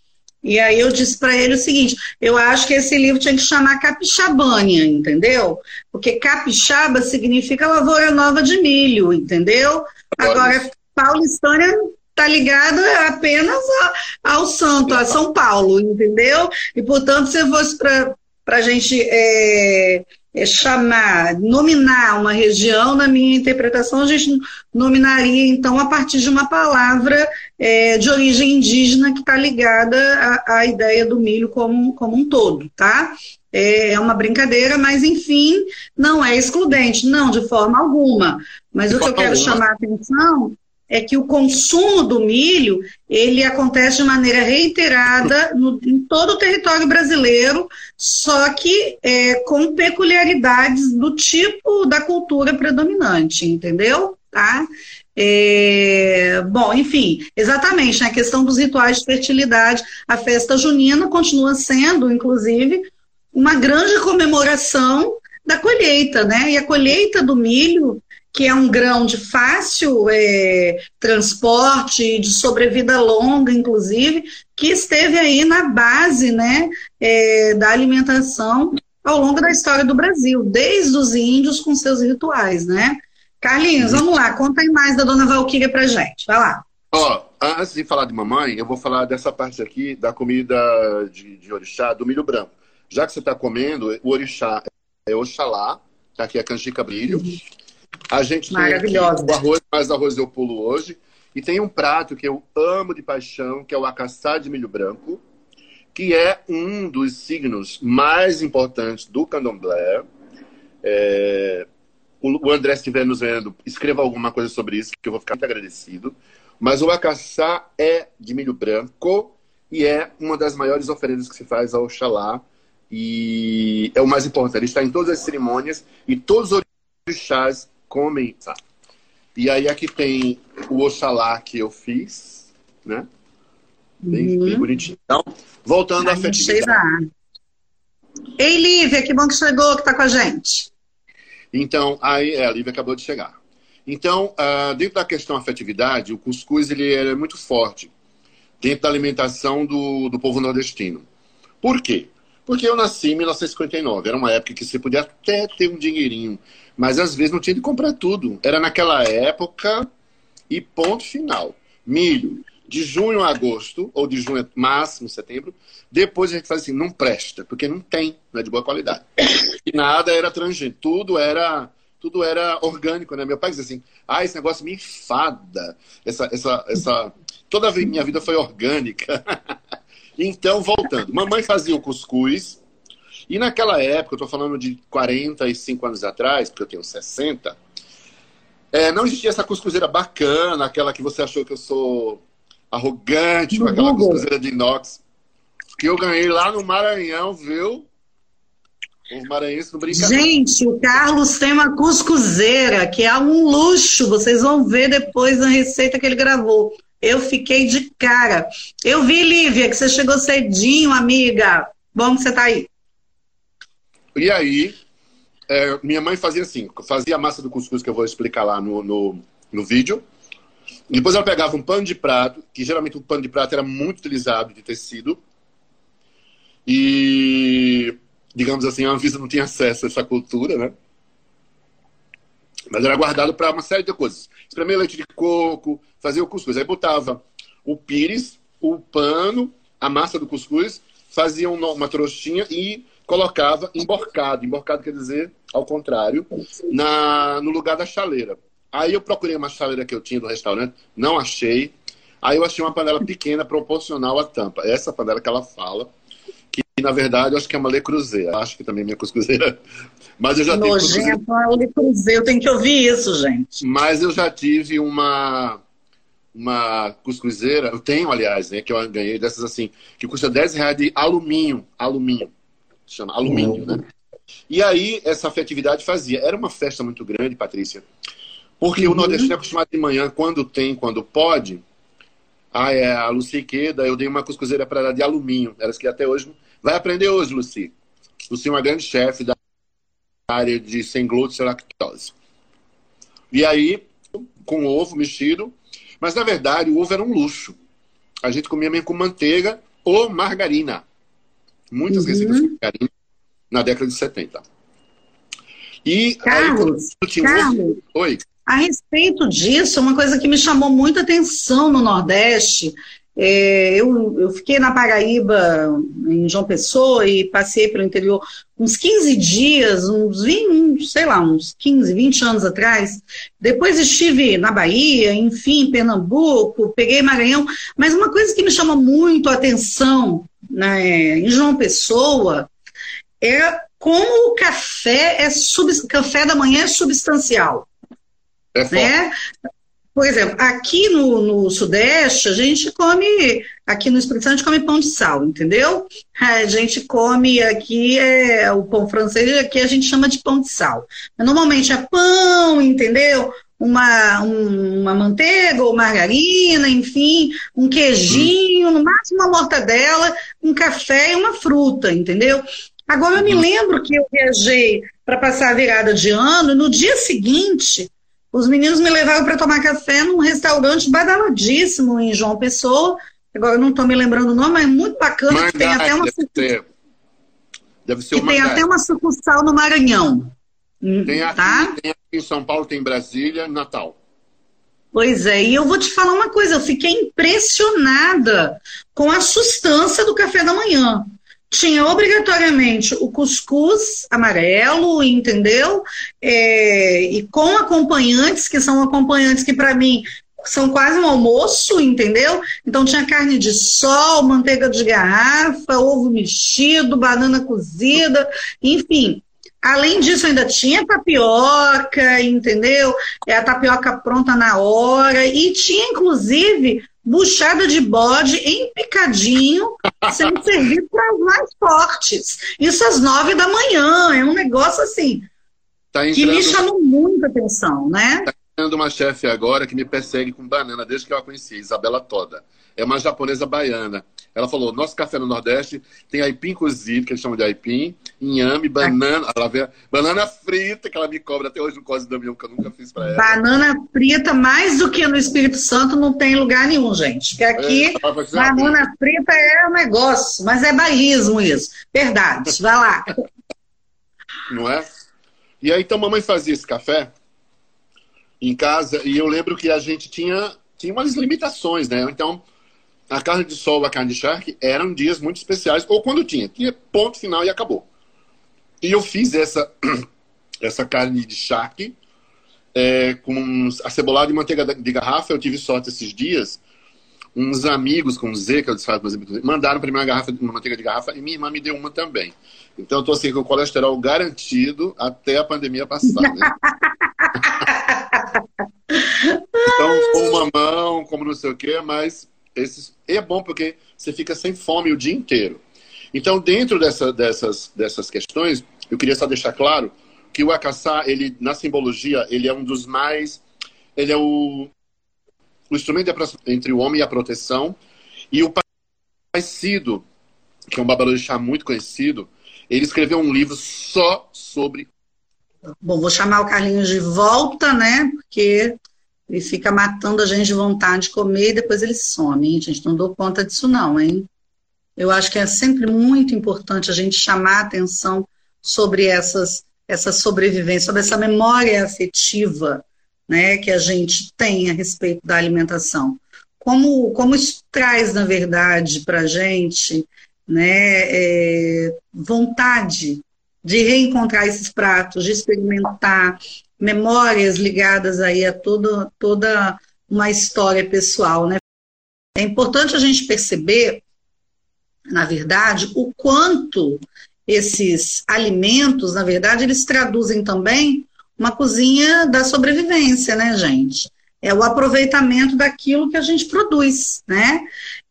E aí eu disse para ele o seguinte: eu acho que esse livro tinha que chamar Capixabânia, entendeu? Porque capixaba significa lavoura nova de milho, entendeu? Agora, paulistânia está ligada apenas a, ao santo, a São Paulo, entendeu? E, portanto, se fosse para a gente é, é chamar, nominar uma região, na minha interpretação, a gente nominaria, então, a partir de uma palavra é, de origem indígena que está ligada à, à, ideia do milho como, como um todo, tá? É, é uma brincadeira, mas, enfim, não é excludente, não, de forma alguma. Mas de o que eu quero alguma. chamar a atenção é que o consumo do milho ele acontece de maneira reiterada no, em todo o território brasileiro, só que é, com peculiaridades do tipo da cultura predominante, entendeu? Tá? É, bom, enfim, exatamente, né, a questão dos rituais de fertilidade. A festa junina continua sendo, inclusive, uma grande comemoração da colheita, né? E a colheita do milho, que é um grão de fácil é, transporte, de sobrevida longa, inclusive, que esteve aí na base, né, é, da alimentação ao longo da história do Brasil, desde os índios com seus rituais, né? Carlinhos, vamos lá, conta aí mais da dona Valquíria pra gente. Vai lá. Ó, antes de falar de mamãe, eu vou falar dessa parte aqui da comida de, de orixá, do milho branco. Já que você está comendo, o orixá é Oxalá, tá aqui a canjica brilho. A gente tem aqui o arroz, mais arroz eu pulo hoje. E tem um prato que eu amo de paixão, que é o acaçá de milho branco, que é um dos signos mais importantes do candomblé. É, o André estiver nos vendo, escreva alguma coisa sobre isso, que eu vou ficar muito agradecido. Mas o acaçá é de milho branco e é uma das maiores oferendas que se faz ao Oxalá. E é o mais importante. Ele está em todas as cerimônias e todos os orixás comem. Tá? E aí aqui tem o Oxalá que eu fiz, né? Bem, uhum. bem bonitinho. Então, voltando à festividade. Ei, Lívia, que bom que chegou, que está com a gente. Então, aí é, a Lívia acabou de chegar. Então, uh, dentro da questão afetividade, o cuscuz ele é muito forte dentro da alimentação do, do povo nordestino. Por quê? Porque eu nasci em 1959. Era uma época que você podia até ter um dinheirinho, mas às vezes não tinha de comprar tudo. Era naquela época e ponto final. Milho, de junho a agosto, ou de junho a máximo setembro. Depois a gente faz assim, não presta, porque não tem, não é de boa qualidade. E nada era transgênico, tudo era tudo era orgânico, né? Meu pai dizia assim, ah, esse negócio me enfada. Essa, essa, essa... Toda a minha vida foi orgânica. então, voltando. Mamãe fazia o cuscuz. E naquela época, eu tô falando de 45 anos atrás, porque eu tenho 60, é, não existia essa cuscuzeira bacana, aquela que você achou que eu sou arrogante, com aquela cuscuzeira de inox. Que eu ganhei lá no Maranhão, viu? Os maranhenses não brincam. Gente, o Carlos tem uma cuscuzeira, que é um luxo. Vocês vão ver depois na receita que ele gravou. Eu fiquei de cara. Eu vi, Lívia, que você chegou cedinho, amiga. Bom que você tá aí. E aí, é, minha mãe fazia assim: fazia a massa do cuscuz, que eu vou explicar lá no, no, no vídeo. Depois ela pegava um pano de prato, que geralmente o pano de prato era muito utilizado de tecido. E digamos assim, a Anvisa não tinha acesso a essa cultura, né? Mas era guardado para uma série de coisas. Espremer leite de coco, fazer o cuscuz. Aí botava o pires, o pano, a massa do cuscuz, fazia uma trouxinha e colocava emborcado. Emborcado quer dizer, ao contrário, na, no lugar da chaleira. Aí eu procurei uma chaleira que eu tinha do restaurante, não achei. Aí eu achei uma panela pequena proporcional à tampa. Essa panela que ela fala na verdade, eu acho que é uma Le Cruzeiro. Acho que também é minha cuscuzeira. Mas eu já Nojento, tive. é o Le Cruzeiro, eu tenho que ouvir isso, gente. Mas eu já tive uma uma cuscuzeira, eu tenho, aliás, né, que eu ganhei dessas assim, que custa 10 reais de alumínio. Alumínio. Chama alumínio, né? E aí, essa festividade fazia. Era uma festa muito grande, Patrícia. Porque uhum. o nordestino é acostumado de manhã, quando tem, quando pode. Ah, é, a Lucy Queda, eu dei uma cuscuzeira para ela de alumínio. Elas que até hoje Vai aprender hoje, Luci. Luci é uma grande chefe da área de sem glúten e lactose. E aí, com ovo mexido. Mas, na verdade, o ovo era um luxo. A gente comia mesmo com manteiga ou margarina. Muitas uhum. receitas com na década de 70. E Carlos, aí, Carlos, ovo... Oi. A respeito disso, uma coisa que me chamou muita atenção no Nordeste é, eu, eu fiquei na Paraíba, em João Pessoa, e passei pelo interior uns 15 dias, uns 20, sei lá, uns 15, 20 anos atrás. Depois estive na Bahia, enfim, Pernambuco, peguei Maranhão. Mas uma coisa que me chama muito a atenção né, em João Pessoa é como o café é sub, café da manhã é substancial. É né? Por exemplo, aqui no, no, Sudeste, a gente come, aqui no Espírito Santo, a gente come pão de sal, entendeu? A gente come aqui é, o pão francês, aqui a gente chama de pão de sal. Normalmente é pão, entendeu? Uma, um, uma manteiga ou margarina, enfim, um queijinho, no máximo uma mortadela, um café e uma fruta, entendeu? Agora eu me uhum. lembro que eu viajei para passar a virada de ano, e no dia seguinte, os meninos me levaram para tomar café num restaurante badaladíssimo em João Pessoa. Agora eu não estou me lembrando o nome, mas é muito bacana, Mangá, que tem até uma deve ser, deve ser que tem até uma sucursal no Maranhão. Hum, tem aqui, tá? tem aqui em São Paulo, tem Brasília, Natal. Pois é, e eu vou te falar uma coisa, eu fiquei impressionada com a sustância do café da manhã. Tinha obrigatoriamente o cuscuz amarelo, entendeu? É, e com acompanhantes, que são acompanhantes que, para mim, são quase um almoço, entendeu? Então tinha carne de sol, manteiga de garrafa, ovo mexido, banana cozida, enfim. Além disso, ainda tinha tapioca, entendeu? É a tapioca pronta na hora. E tinha, inclusive, buchada de bode em picadinho, sendo servido para os mais fortes. Isso às nove da manhã. É um negócio assim tá entrando... que me chamou muita atenção, né? Tá entrando uma chefe agora que me persegue com banana desde que eu a conheci, Isabela Toda. É uma japonesa baiana. Ela falou: nosso café no Nordeste tem aipim cozido, que eles chamam de aipim, inhame, banana, ela vê, banana frita, que ela me cobra até hoje no Cose do Damião, que eu nunca fiz para ela. Banana frita, mais do que no Espírito Santo, não tem lugar nenhum, gente. Porque aqui, é, banana frita é um negócio, mas é bairrismo isso. Verdade, vai lá. Não é? E aí, então, mamãe fazia esse café em casa, e eu lembro que a gente tinha, tinha umas limitações, né? Então a carne de sol, a carne de charque eram dias muito especiais, ou quando tinha, tinha ponto final e acabou. E eu fiz essa, essa carne de charque é, com acebolado e manteiga de garrafa. Eu tive sorte esses dias. Uns amigos com Z, que eu desfaço, exemplo, mandaram para mim uma garrafa de manteiga de garrafa e minha irmã me deu uma também. Então eu tô assim com o colesterol garantido até a pandemia passar. Né? então, com uma mão, como não sei o quê, mas esses, é bom porque você fica sem fome o dia inteiro. Então, dentro dessa, dessas, dessas questões, eu queria só deixar claro que o acaçá, ele, na simbologia, ele é um dos mais... Ele é o, o instrumento entre o homem e a proteção. E o Cido, que é um babalorixá muito conhecido, ele escreveu um livro só sobre... Bom, vou chamar o Carlinhos de volta, né? Porque ele fica matando a gente de vontade de comer e depois ele some, hein, gente? Não dou conta disso, não, hein? Eu acho que é sempre muito importante a gente chamar a atenção sobre essas, essa sobrevivência, sobre essa memória afetiva né, que a gente tem a respeito da alimentação. Como, como isso traz, na verdade, para a gente né, é, vontade de reencontrar esses pratos, de experimentar, memórias ligadas aí a toda, toda uma história pessoal, né? É importante a gente perceber, na verdade, o quanto esses alimentos, na verdade, eles traduzem também uma cozinha da sobrevivência, né, gente? É o aproveitamento daquilo que a gente produz, né?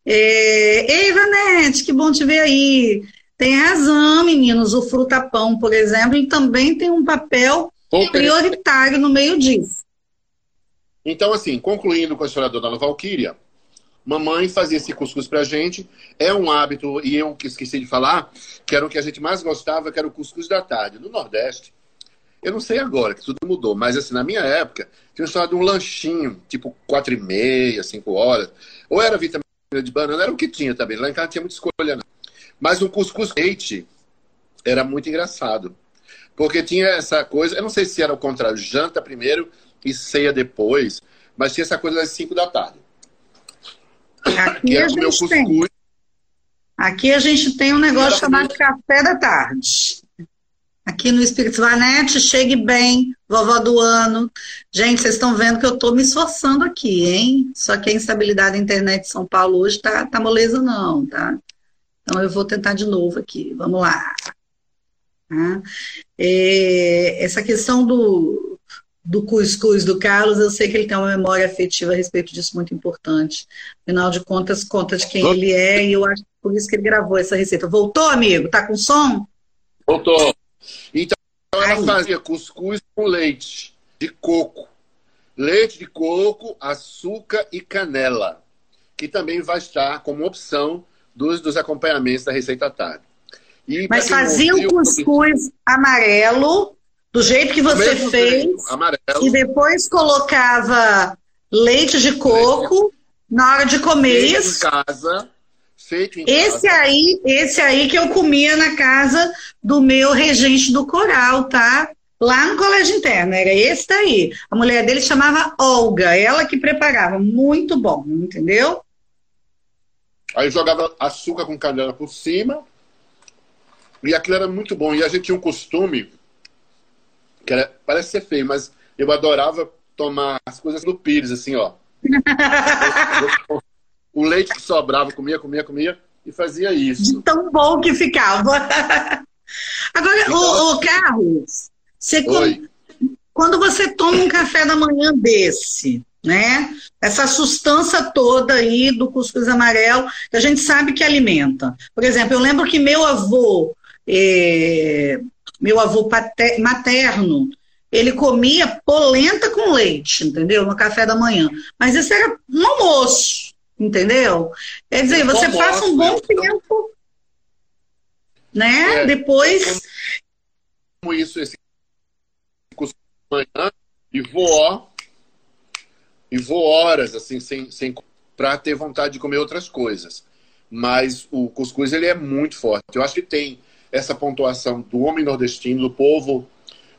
É... Ei, Vanete, que bom te ver aí. Tem razão, meninos, o frutapão, por exemplo, também tem um papel prioritário no meio disso. Então, assim, concluindo com a história da Dona Valquíria, mamãe fazia esse cuscuz pra gente. É um hábito, e eu que esqueci de falar, que era o que a gente mais gostava, que era o cuscuz da tarde. No Nordeste, eu não sei agora, que tudo mudou, mas assim, na minha época, tinha história de um lanchinho, tipo quatro e meia, cinco horas. Ou era vitamina de banana, era o que tinha também. Lá em casa tinha muita escolha, não. Mas o cuscuz leite era muito engraçado. Porque tinha essa coisa, eu não sei se era o contrário, janta primeiro e ceia depois, mas tinha essa coisa das 5 da tarde. Aqui a, gente tem. Aqui a gente tem um negócio chamado café da tarde. Aqui no Espírito Vanete, chegue bem, vovó do ano. Gente, vocês estão vendo que eu estou me esforçando aqui, hein? Só que a instabilidade da internet de São Paulo hoje tá, tá moleza, não, tá? Então eu vou tentar de novo aqui. Vamos lá. Tá? É, essa questão do, do cuscuz do Carlos, eu sei que ele tem uma memória afetiva a respeito disso muito importante. Afinal de contas, conta de quem ele é, e eu acho que por isso que ele gravou essa receita. Voltou, amigo? Tá com som? Voltou. Então, ela Aí. fazia cuscuz com leite de coco. leite de coco, açúcar e canela, que também vai estar como opção dos, dos acompanhamentos da receita tarde. E Mas fazia o cuscuz amarelo, do jeito que você fez, jeito, e depois colocava leite de coco leite. na hora de comer feito isso. Em casa, feito em esse casa. aí, esse aí que eu comia na casa do meu regente do coral, tá? Lá no colégio interno, era esse daí. A mulher dele chamava Olga, ela que preparava, muito bom, entendeu? Aí jogava açúcar com canela por cima. E aquilo era muito bom. E a gente tinha um costume, que era, parece ser feio, mas eu adorava tomar as coisas do Pires, assim, ó. o leite que sobrava, comia, comia, comia, e fazia isso. De tão bom que ficava. Agora, então, o, o Carlos, você quando você toma um café da manhã desse, né? Essa sustância toda aí do cuscuz amarelo, que a gente sabe que alimenta. Por exemplo, eu lembro que meu avô, eh, meu avô materno, ele comia polenta com leite, entendeu? No café da manhã. Mas isso era um almoço, entendeu? Quer dizer, você almoço, passa um bom tempo, né? É, Depois. Como isso, esse cuscuz manhã, e vou e vou horas assim sem, sem para ter vontade de comer outras coisas. Mas o cuscuz ele é muito forte. Eu acho que tem essa pontuação do homem nordestino, do povo,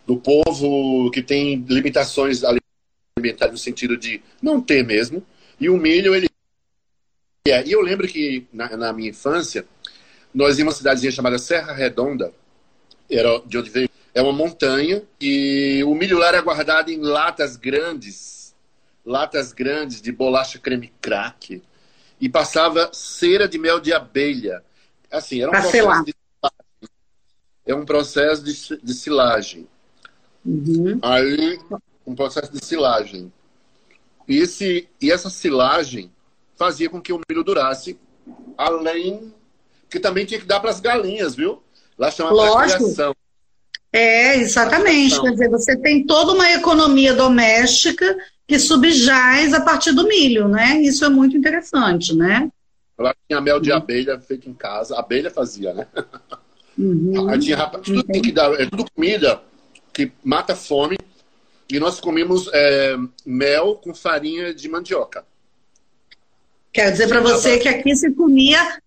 do povo que tem limitações alimentares no sentido de não ter mesmo. E o milho ele é. E eu lembro que na, na minha infância nós íamos uma cidadezinha chamada Serra Redonda, era de onde veio, é uma montanha e o milho lá era guardado em latas grandes latas grandes de bolacha creme crack e passava cera de mel de abelha. Assim, era um processo de é um processo de, de silagem. Uhum. Aí, um processo de silagem. E, esse, e essa silagem fazia com que o milho durasse, além que também tinha que dar para as galinhas, viu? Lá chama criação. É, exatamente. Quer dizer, você tem toda uma economia doméstica que subjaz a partir do milho, né? Isso é muito interessante, né? Ela tinha mel de abelha feito em casa, a abelha fazia, né? Uhum. tinha, tudo tem que dar, é tudo comida que mata fome. E nós comemos é, mel com farinha de mandioca. Quero dizer para você que aqui se comia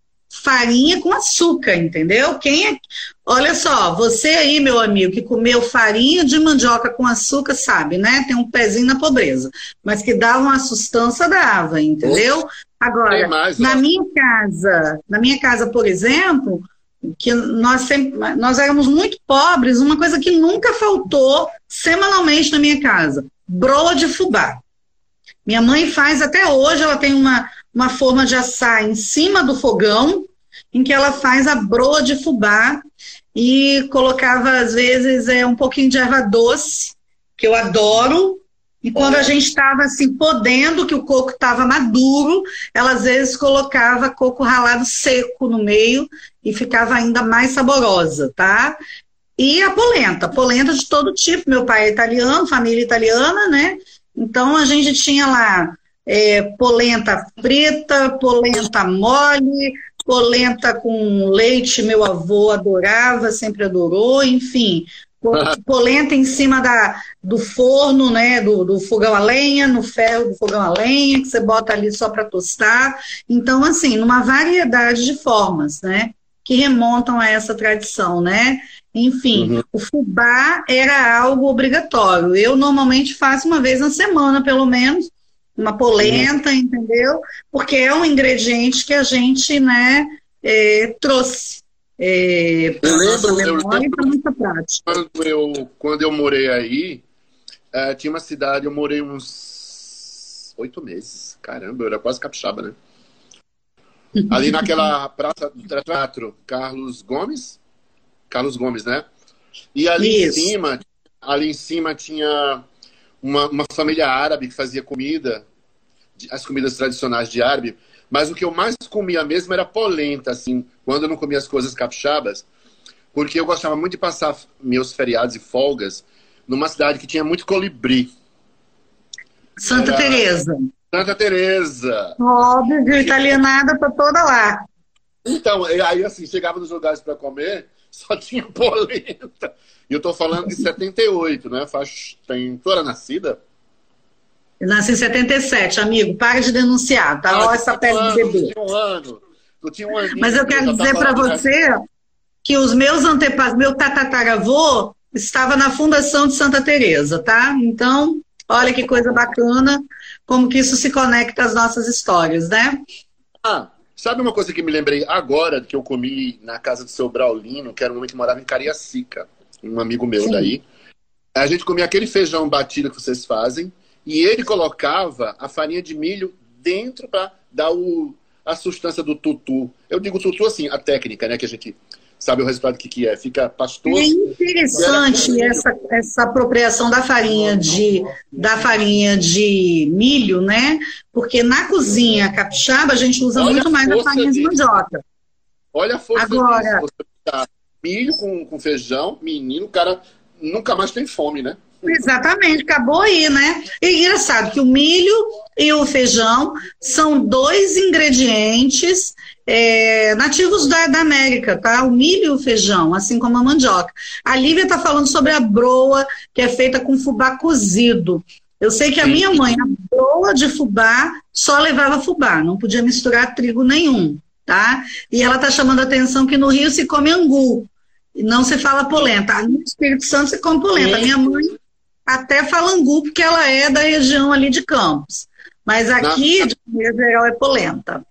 farinha com açúcar, entendeu? Quem é... Olha só, você aí, meu amigo, que comeu farinha de mandioca com açúcar, sabe, né? Tem um pezinho na pobreza. Mas que dava uma sustância, dava, entendeu? Agora, mais, na minha casa, na minha casa, por exemplo, que nós sempre, nós éramos muito pobres, uma coisa que nunca faltou semanalmente na minha casa, broa de fubá. Minha mãe faz até hoje, ela tem uma, uma forma de assar em cima do fogão, em que ela faz a broa de fubá e colocava, às vezes, é, um pouquinho de erva doce, que eu adoro. E quando a gente estava assim, podendo, que o coco estava maduro, ela às vezes colocava coco ralado seco no meio e ficava ainda mais saborosa, tá? E a polenta, polenta de todo tipo. Meu pai é italiano, família italiana, né? Então a gente tinha lá é, polenta frita, polenta mole, polenta com leite, meu avô adorava, sempre adorou, enfim, polenta em cima da, do forno, né, do, do, fogão a lenha, no ferro do fogão a lenha, que você bota ali só para tostar. Então, assim, numa variedade de formas, né, que remontam a essa tradição, né. Enfim, uhum. o fubá era algo obrigatório. Eu normalmente faço uma vez na semana, pelo menos, uma polenta, uhum. entendeu? Porque é um ingrediente que a gente, né, é, trouxe. É, eu lembro, eu lembro muita prática. Quando eu, quando eu morei aí, é, tinha uma cidade, eu morei uns oito meses. Caramba, eu era quase capixaba, né? Ali naquela praça do teatro, Carlos Gomes. Carlos Gomes, né? E ali Isso. em cima, ali em cima tinha uma, uma família árabe que fazia comida, as comidas tradicionais de árabe, mas o que eu mais comia mesmo era polenta, assim, quando eu não comia as coisas capixabas, porque eu gostava muito de passar meus feriados e folgas numa cidade que tinha muito colibri. Santa Era... Teresa. Santa Teresa. Óbvio, italianada para toda lá. Então, aí assim, chegava nos lugares para comer, só tinha polenta. E eu tô falando de 78, né? Faz, tem, tu era nascida? Eu nasci em 77, amigo. Para de denunciar, tá? Olha essa pele de bebê. Tinha um ano. Tu tinha um aninho, Mas eu quero dizer para você que os meus antepassados, meu tatataravô estava na fundação de Santa Teresa, tá? Então, olha que coisa bacana, como que isso se conecta às nossas histórias, né? Ah, sabe uma coisa que me lembrei agora que eu comi na casa do seu Braulino, que era um homem que morava em Cariacica, um amigo meu Sim. daí. A gente comia aquele feijão batido que vocês fazem, e ele colocava a farinha de milho dentro para dar o, a substância do tutu. Eu digo tutu assim, a técnica, né? Que a gente sabe o resultado que, que é. Fica pastoso. É interessante essa, essa apropriação da farinha de da farinha de milho, né? Porque na cozinha capixaba a gente usa Olha muito mais a farinha de mandioca. Olha a força Agora, disso. Você milho com, com feijão, menino, o cara nunca mais tem fome, né? Exatamente, acabou aí, né? E engraçado que o milho e o feijão são dois ingredientes é, nativos da, da, América, tá? O milho e o feijão, assim como a mandioca. A Lívia está falando sobre a broa, que é feita com fubá cozido. Eu sei que a minha mãe, a broa de fubá, só levava fubá, não podia misturar trigo nenhum, tá? E ela está chamando a atenção que no Rio se come angu, e não se fala polenta. No Espírito Santo se come polenta. A minha mãe até fala angu, porque ela é da região ali de Campos. Mas aqui, Na... de maneira geral, é polenta.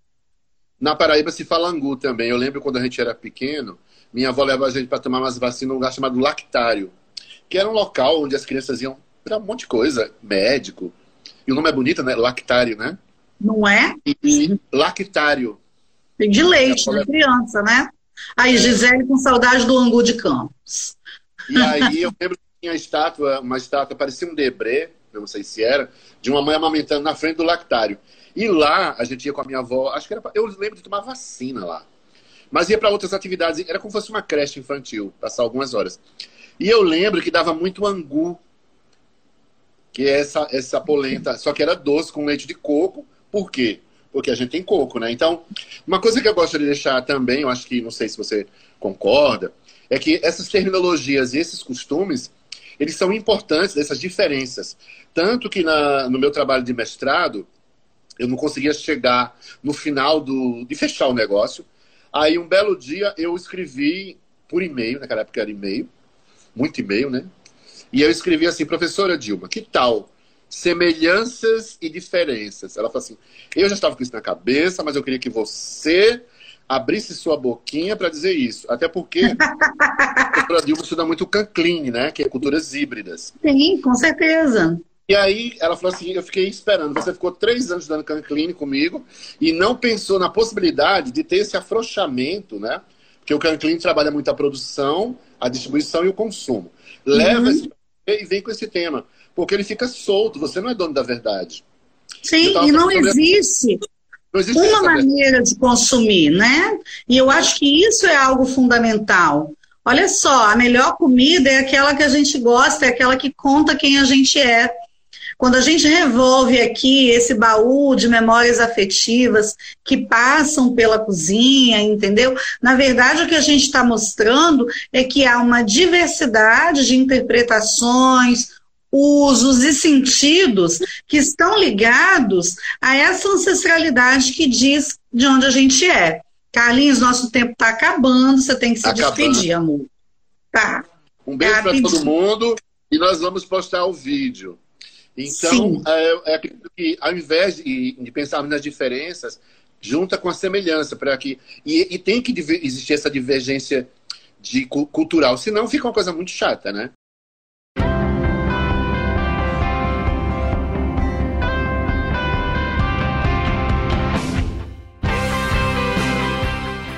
Na Paraíba se fala angu também. Eu lembro quando a gente era pequeno, minha avó levava a gente para tomar umas vacinas num lugar chamado Lactário, que era um local onde as crianças iam para um monte de coisa, médico. E o nome é bonito, né? Lactário, né? Não é? E, lactário. Tem de leite, de criança, né? Aí, Gisele com saudade do angu de Campos. E aí eu lembro tinha estátua, uma estátua, parecia um debré, não sei se era, de uma mãe amamentando na frente do lactário. E lá a gente ia com a minha avó, acho que era. Eu lembro de tomar vacina lá. Mas ia para outras atividades, era como se fosse uma creche infantil, passar algumas horas. E eu lembro que dava muito angu, que é essa, essa polenta, só que era doce com leite de coco. Por quê? Porque a gente tem coco, né? Então, uma coisa que eu gosto de deixar também, eu acho que, não sei se você concorda, é que essas terminologias e esses costumes, eles são importantes, essas diferenças. Tanto que na, no meu trabalho de mestrado, eu não conseguia chegar no final do, de fechar o negócio. Aí, um belo dia, eu escrevi por e-mail, naquela época era e-mail, muito e-mail, né? E eu escrevi assim, professora Dilma, que tal semelhanças e diferenças? Ela falou assim, eu já estava com isso na cabeça, mas eu queria que você abrisse sua boquinha para dizer isso. Até porque a professora Dilma estuda muito cancline, né? Que é culturas híbridas. Sim, com certeza. E aí ela falou assim: eu fiquei esperando. Você ficou três anos dando cancline comigo e não pensou na possibilidade de ter esse afrouxamento, né? Porque o cancline trabalha muito a produção, a distribuição e o consumo. Leva uhum. esse e vem com esse tema. Porque ele fica solto, você não é dono da verdade. Sim, e não existe, não existe uma maneira de consumir, né? E eu acho que isso é algo fundamental. Olha só, a melhor comida é aquela que a gente gosta, é aquela que conta quem a gente é. Quando a gente revolve aqui esse baú de memórias afetivas que passam pela cozinha, entendeu? Na verdade, o que a gente está mostrando é que há uma diversidade de interpretações, usos e sentidos que estão ligados a essa ancestralidade que diz de onde a gente é. Carlinhos, nosso tempo está acabando, você tem que se acabando. despedir, amor. Tá. Um beijo para todo mundo e nós vamos postar o vídeo. Então, é, é que ao invés de, de pensarmos nas diferenças, junta com a semelhança para que e, e, tem que existir essa divergência de cultural, senão fica uma coisa muito chata, né?